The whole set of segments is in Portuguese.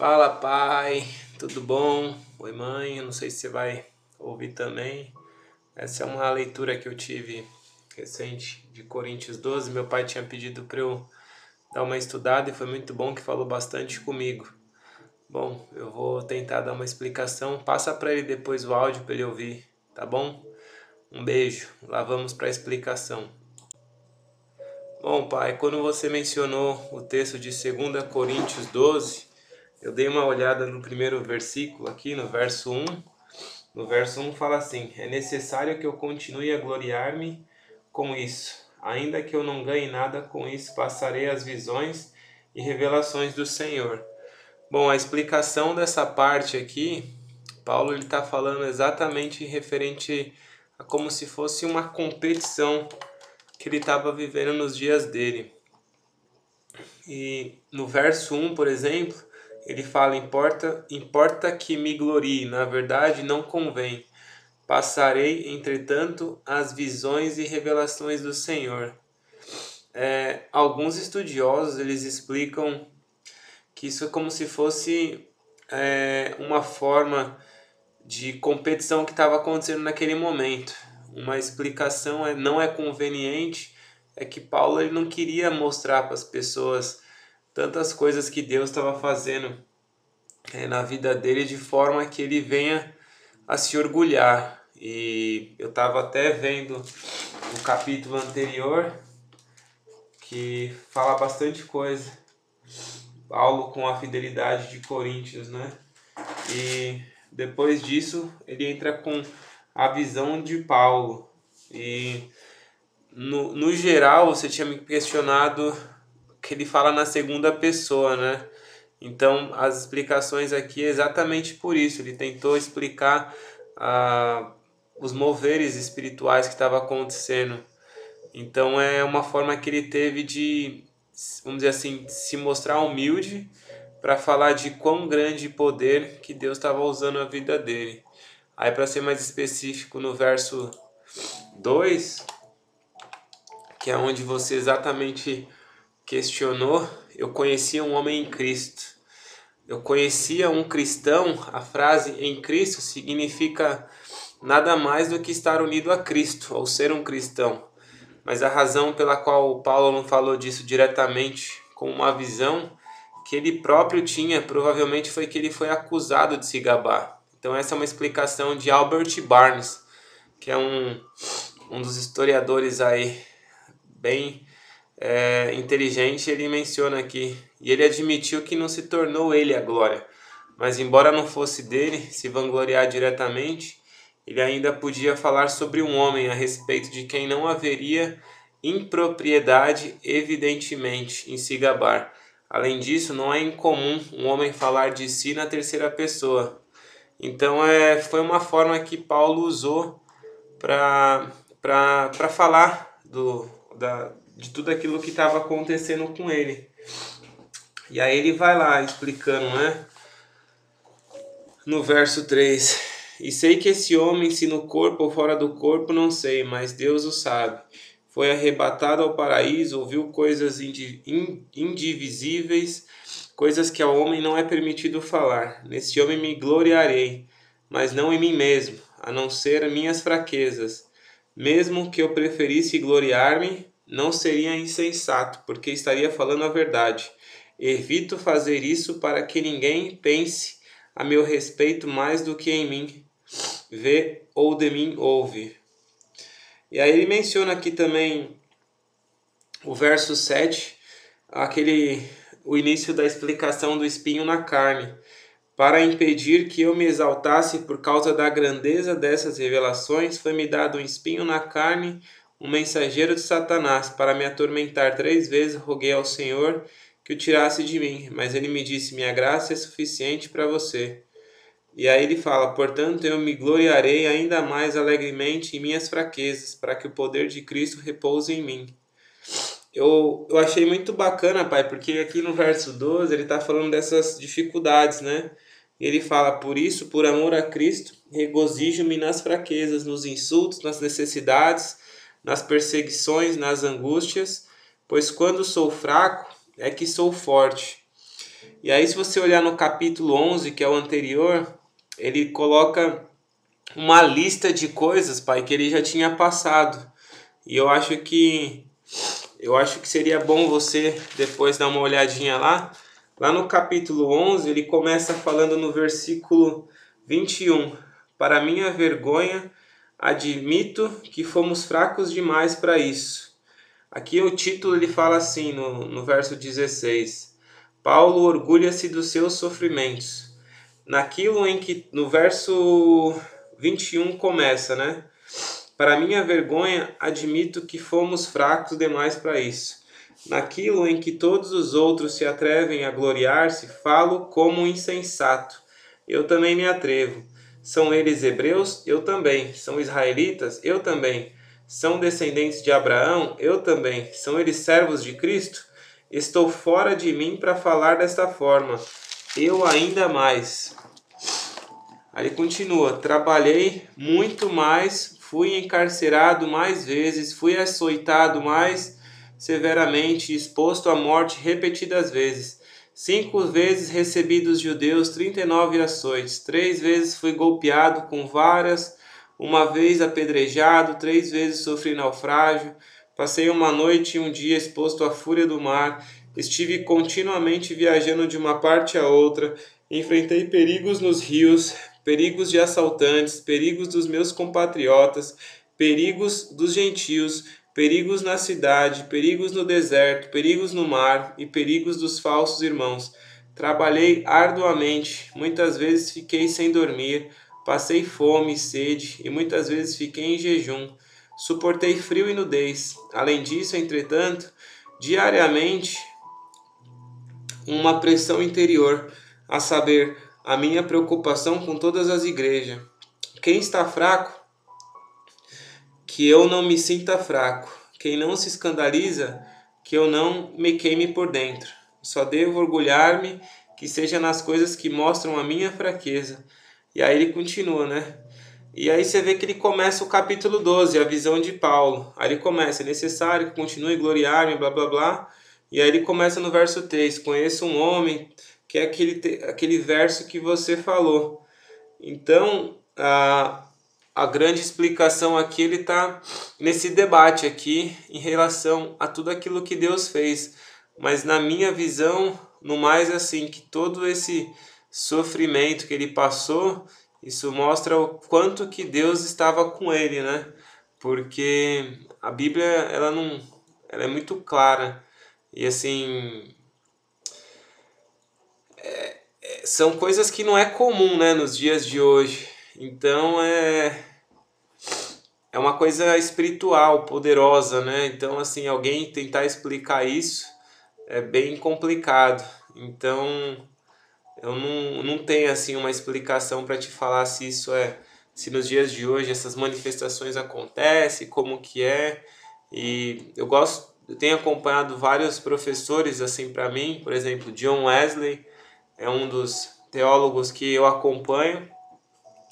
Fala pai, tudo bom? Oi mãe, eu não sei se você vai ouvir também. Essa é uma leitura que eu tive recente de Coríntios 12. Meu pai tinha pedido para eu dar uma estudada e foi muito bom que falou bastante comigo. Bom, eu vou tentar dar uma explicação. Passa para ele depois o áudio para ele ouvir, tá bom? Um beijo. Lá vamos para a explicação. Bom, pai, quando você mencionou o texto de 2 Coríntios 12, eu dei uma olhada no primeiro versículo aqui, no verso 1. No verso 1 fala assim: É necessário que eu continue a gloriar-me com isso. Ainda que eu não ganhe nada com isso, passarei as visões e revelações do Senhor. Bom, a explicação dessa parte aqui, Paulo está falando exatamente referente a como se fosse uma competição que ele estava vivendo nos dias dele. E no verso 1, por exemplo, ele fala: importa, importa que me glorie, na verdade não convém. Passarei, entretanto, as visões e revelações do Senhor. É, alguns estudiosos eles explicam que isso é como se fosse é, uma forma de competição que estava acontecendo naquele momento. Uma explicação é, não é conveniente é que Paulo ele não queria mostrar para as pessoas tantas coisas que Deus estava fazendo é, na vida dele de forma que ele venha a se orgulhar. E eu estava até vendo o capítulo anterior que fala bastante coisa. Paulo com a fidelidade de Coríntios, né? E depois disso ele entra com a visão de Paulo. E no, no geral você tinha me questionado que ele fala na segunda pessoa, né? Então, as explicações aqui é exatamente por isso. Ele tentou explicar ah, os moveres espirituais que estavam acontecendo. Então, é uma forma que ele teve de, vamos dizer assim, se mostrar humilde para falar de quão grande poder que Deus estava usando a vida dele. Aí, para ser mais específico, no verso 2, que é onde você exatamente questionou, eu conhecia um homem em Cristo. Eu conhecia um cristão, a frase em Cristo significa nada mais do que estar unido a Cristo, ou ser um cristão. Mas a razão pela qual Paulo não falou disso diretamente com uma visão que ele próprio tinha, provavelmente foi que ele foi acusado de se gabar. Então essa é uma explicação de Albert Barnes, que é um, um dos historiadores aí bem é, inteligente, ele menciona aqui. E ele admitiu que não se tornou ele a glória. Mas, embora não fosse dele se vangloriar diretamente, ele ainda podia falar sobre um homem a respeito de quem não haveria impropriedade, evidentemente, em se gabar. Além disso, não é incomum um homem falar de si na terceira pessoa. Então, é, foi uma forma que Paulo usou para falar do, da, de tudo aquilo que estava acontecendo com ele. E aí ele vai lá explicando, né? No verso 3: E sei que esse homem, se no corpo ou fora do corpo, não sei, mas Deus o sabe. Foi arrebatado ao paraíso, ouviu coisas indivisíveis, coisas que ao homem não é permitido falar. Nesse homem me gloriarei, mas não em mim mesmo, a não ser minhas fraquezas. Mesmo que eu preferisse gloriar-me, não seria insensato, porque estaria falando a verdade. Evito fazer isso para que ninguém pense a meu respeito mais do que em mim vê ou de mim ouve. E aí ele menciona aqui também o verso 7, aquele o início da explicação do espinho na carne, para impedir que eu me exaltasse por causa da grandeza dessas revelações, foi-me dado um espinho na carne, um mensageiro de Satanás, para me atormentar três vezes, roguei ao Senhor que o tirasse de mim, mas ele me disse: Minha graça é suficiente para você. E aí ele fala: Portanto, eu me gloriarei ainda mais alegremente em minhas fraquezas, para que o poder de Cristo repouse em mim. Eu, eu achei muito bacana, pai, porque aqui no verso 12 ele está falando dessas dificuldades, né? Ele fala: Por isso, por amor a Cristo, regozijo-me nas fraquezas, nos insultos, nas necessidades nas perseguições, nas angústias, pois quando sou fraco é que sou forte. E aí, se você olhar no capítulo 11, que é o anterior, ele coloca uma lista de coisas, pai, que ele já tinha passado. E eu acho que eu acho que seria bom você depois dar uma olhadinha lá. Lá no capítulo 11, ele começa falando no versículo 21. Para minha vergonha, admito que fomos fracos demais para isso. Aqui o título ele fala assim no, no verso 16. Paulo orgulha-se dos seus sofrimentos. Naquilo em que no verso 21 começa, né? Para minha vergonha, admito que fomos fracos demais para isso. Naquilo em que todos os outros se atrevem a gloriar-se, falo como insensato. Eu também me atrevo. São eles hebreus? Eu também. São israelitas? Eu também. São descendentes de Abraão? Eu também. São eles servos de Cristo? Estou fora de mim para falar desta forma. Eu ainda mais. Aí continua: Trabalhei muito mais fui encarcerado mais vezes, fui açoitado mais severamente, exposto à morte repetidas vezes. Cinco vezes recebi dos judeus trinta e nove açoites, três vezes fui golpeado com varas, uma vez apedrejado, três vezes sofri naufrágio, passei uma noite e um dia exposto à fúria do mar, estive continuamente viajando de uma parte a outra, enfrentei perigos nos rios, perigos de assaltantes, perigos dos meus compatriotas, perigos dos gentios, perigos na cidade, perigos no deserto, perigos no mar e perigos dos falsos irmãos. Trabalhei arduamente, muitas vezes fiquei sem dormir, passei fome e sede e muitas vezes fiquei em jejum. Suportei frio e nudez. Além disso, entretanto, diariamente uma pressão interior, a saber, a minha preocupação com todas as igrejas. Quem está fraco, que eu não me sinta fraco. Quem não se escandaliza, que eu não me queime por dentro. Só devo orgulhar-me que seja nas coisas que mostram a minha fraqueza. E aí ele continua, né? E aí você vê que ele começa o capítulo 12, a visão de Paulo. Aí ele começa, é necessário que continue gloriar-me, blá blá blá. E aí ele começa no verso 3, conheço um homem que é aquele, aquele verso que você falou. Então, a, a grande explicação aqui ele está nesse debate aqui em relação a tudo aquilo que Deus fez. Mas na minha visão, no mais assim, que todo esse sofrimento que ele passou, isso mostra o quanto que Deus estava com ele, né? Porque a Bíblia ela não ela é muito clara. E assim, são coisas que não é comum, né, nos dias de hoje. Então é é uma coisa espiritual, poderosa, né? Então assim, alguém tentar explicar isso é bem complicado. Então eu não, não tenho assim uma explicação para te falar se isso é se nos dias de hoje essas manifestações acontecem, como que é. E eu gosto, eu tenho acompanhado vários professores assim para mim, por exemplo, John Wesley, é um dos teólogos que eu acompanho.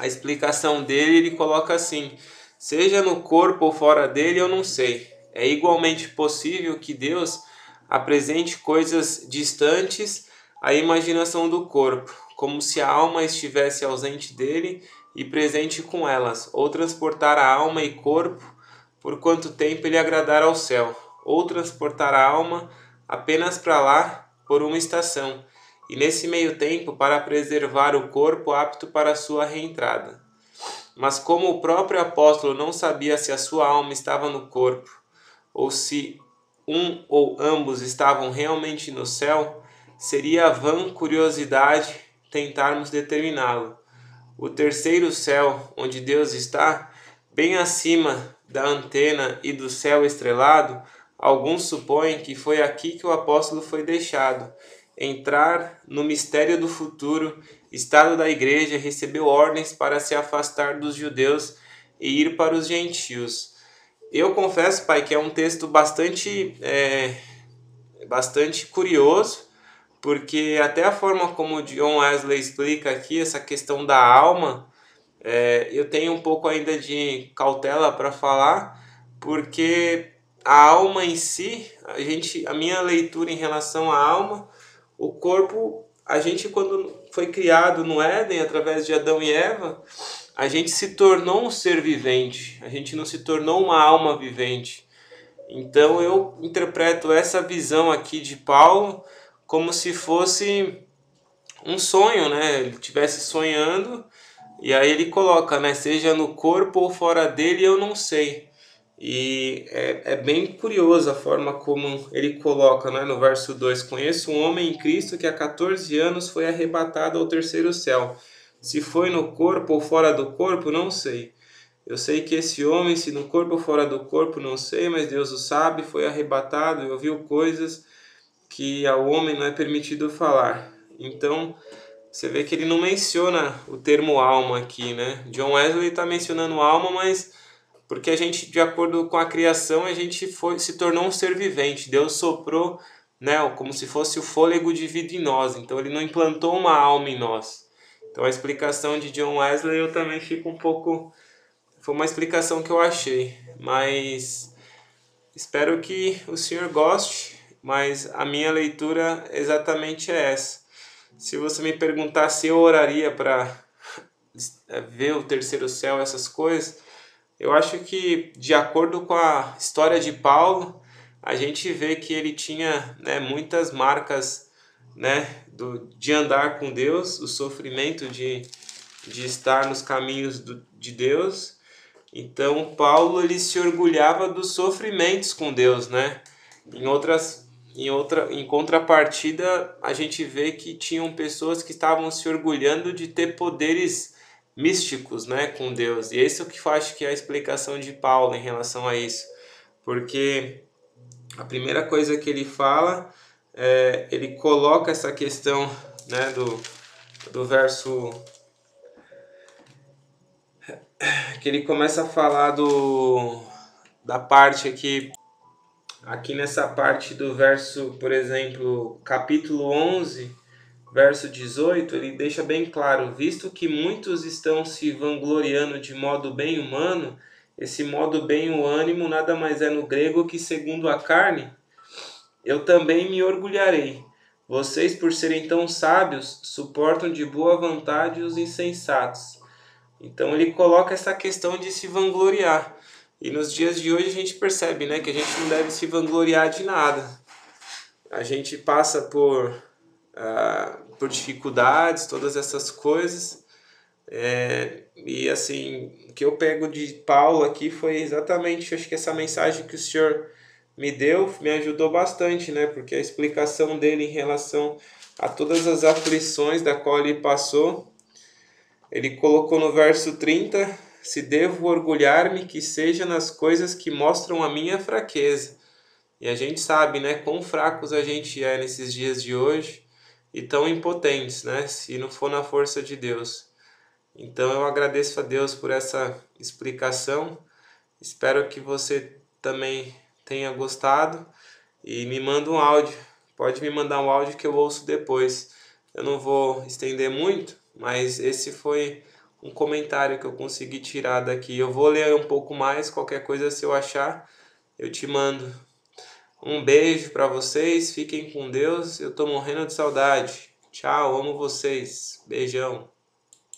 A explicação dele, ele coloca assim: seja no corpo ou fora dele, eu não sei. É igualmente possível que Deus apresente coisas distantes à imaginação do corpo, como se a alma estivesse ausente dele e presente com elas, ou transportar a alma e corpo por quanto tempo ele agradar ao céu, ou transportar a alma apenas para lá por uma estação e nesse meio tempo para preservar o corpo apto para sua reentrada. Mas como o próprio apóstolo não sabia se a sua alma estava no corpo, ou se um ou ambos estavam realmente no céu, seria vã curiosidade tentarmos determiná-lo. O terceiro céu, onde Deus está, bem acima da antena e do céu estrelado, alguns supõem que foi aqui que o apóstolo foi deixado, entrar no mistério do futuro, estado da igreja recebeu ordens para se afastar dos judeus e ir para os gentios. Eu confesso, pai, que é um texto bastante, é, bastante curioso, porque até a forma como John Wesley explica aqui essa questão da alma, é, eu tenho um pouco ainda de cautela para falar, porque a alma em si, a gente, a minha leitura em relação à alma o corpo, a gente quando foi criado no Éden através de Adão e Eva, a gente se tornou um ser vivente, a gente não se tornou uma alma vivente. Então eu interpreto essa visão aqui de Paulo como se fosse um sonho, né? Ele estivesse sonhando e aí ele coloca, né? Seja no corpo ou fora dele, eu não sei. E é, é bem curioso a forma como ele coloca né, no verso 2: Conheço um homem em Cristo que há 14 anos foi arrebatado ao terceiro céu. Se foi no corpo ou fora do corpo, não sei. Eu sei que esse homem, se no corpo ou fora do corpo, não sei, mas Deus o sabe, foi arrebatado e ouviu coisas que ao homem não é permitido falar. Então, você vê que ele não menciona o termo alma aqui, né? John Wesley está mencionando alma, mas porque a gente, de acordo com a criação, a gente foi, se tornou um ser vivente. Deus soprou, né, como se fosse o fôlego de vida em nós. Então, ele não implantou uma alma em nós. Então, a explicação de John Wesley eu também fico um pouco. Foi uma explicação que eu achei, mas espero que o senhor goste. Mas a minha leitura exatamente é essa se você me perguntar se eu oraria para ver o terceiro céu, essas coisas, eu acho que, de acordo com a história de Paulo, a gente vê que ele tinha né, muitas marcas né, do, de andar com Deus, o sofrimento de, de estar nos caminhos do, de Deus. Então, Paulo ele se orgulhava dos sofrimentos com Deus, né? Em outras em, outra, em contrapartida, a gente vê que tinham pessoas que estavam se orgulhando de ter poderes místicos né, com Deus. E é isso que eu acho que é a explicação de Paulo em relação a isso. Porque a primeira coisa que ele fala, é, ele coloca essa questão né, do, do verso que ele começa a falar do, da parte aqui aqui nessa parte do verso, por exemplo, capítulo 11, verso 18, ele deixa bem claro: visto que muitos estão se vangloriando de modo bem humano, esse modo bem o ânimo nada mais é no grego que segundo a carne, eu também me orgulharei. Vocês, por serem tão sábios, suportam de boa vontade os insensatos. Então ele coloca essa questão de se vangloriar. E nos dias de hoje a gente percebe né, que a gente não deve se vangloriar de nada. A gente passa por, uh, por dificuldades, todas essas coisas. É, e assim, o que eu pego de Paulo aqui foi exatamente, acho que essa mensagem que o Senhor me deu me ajudou bastante, né? Porque a explicação dele em relação a todas as aflições da qual ele passou, ele colocou no verso 30 se devo orgulhar-me que seja nas coisas que mostram a minha fraqueza. E a gente sabe, né, quão fracos a gente é nesses dias de hoje e tão impotentes, né, se não for na força de Deus. Então eu agradeço a Deus por essa explicação. Espero que você também tenha gostado e me manda um áudio. Pode me mandar um áudio que eu ouço depois. Eu não vou estender muito, mas esse foi um comentário que eu consegui tirar daqui. Eu vou ler um pouco mais, qualquer coisa se eu achar, eu te mando. Um beijo para vocês, fiquem com Deus. Eu tô morrendo de saudade. Tchau, amo vocês. Beijão.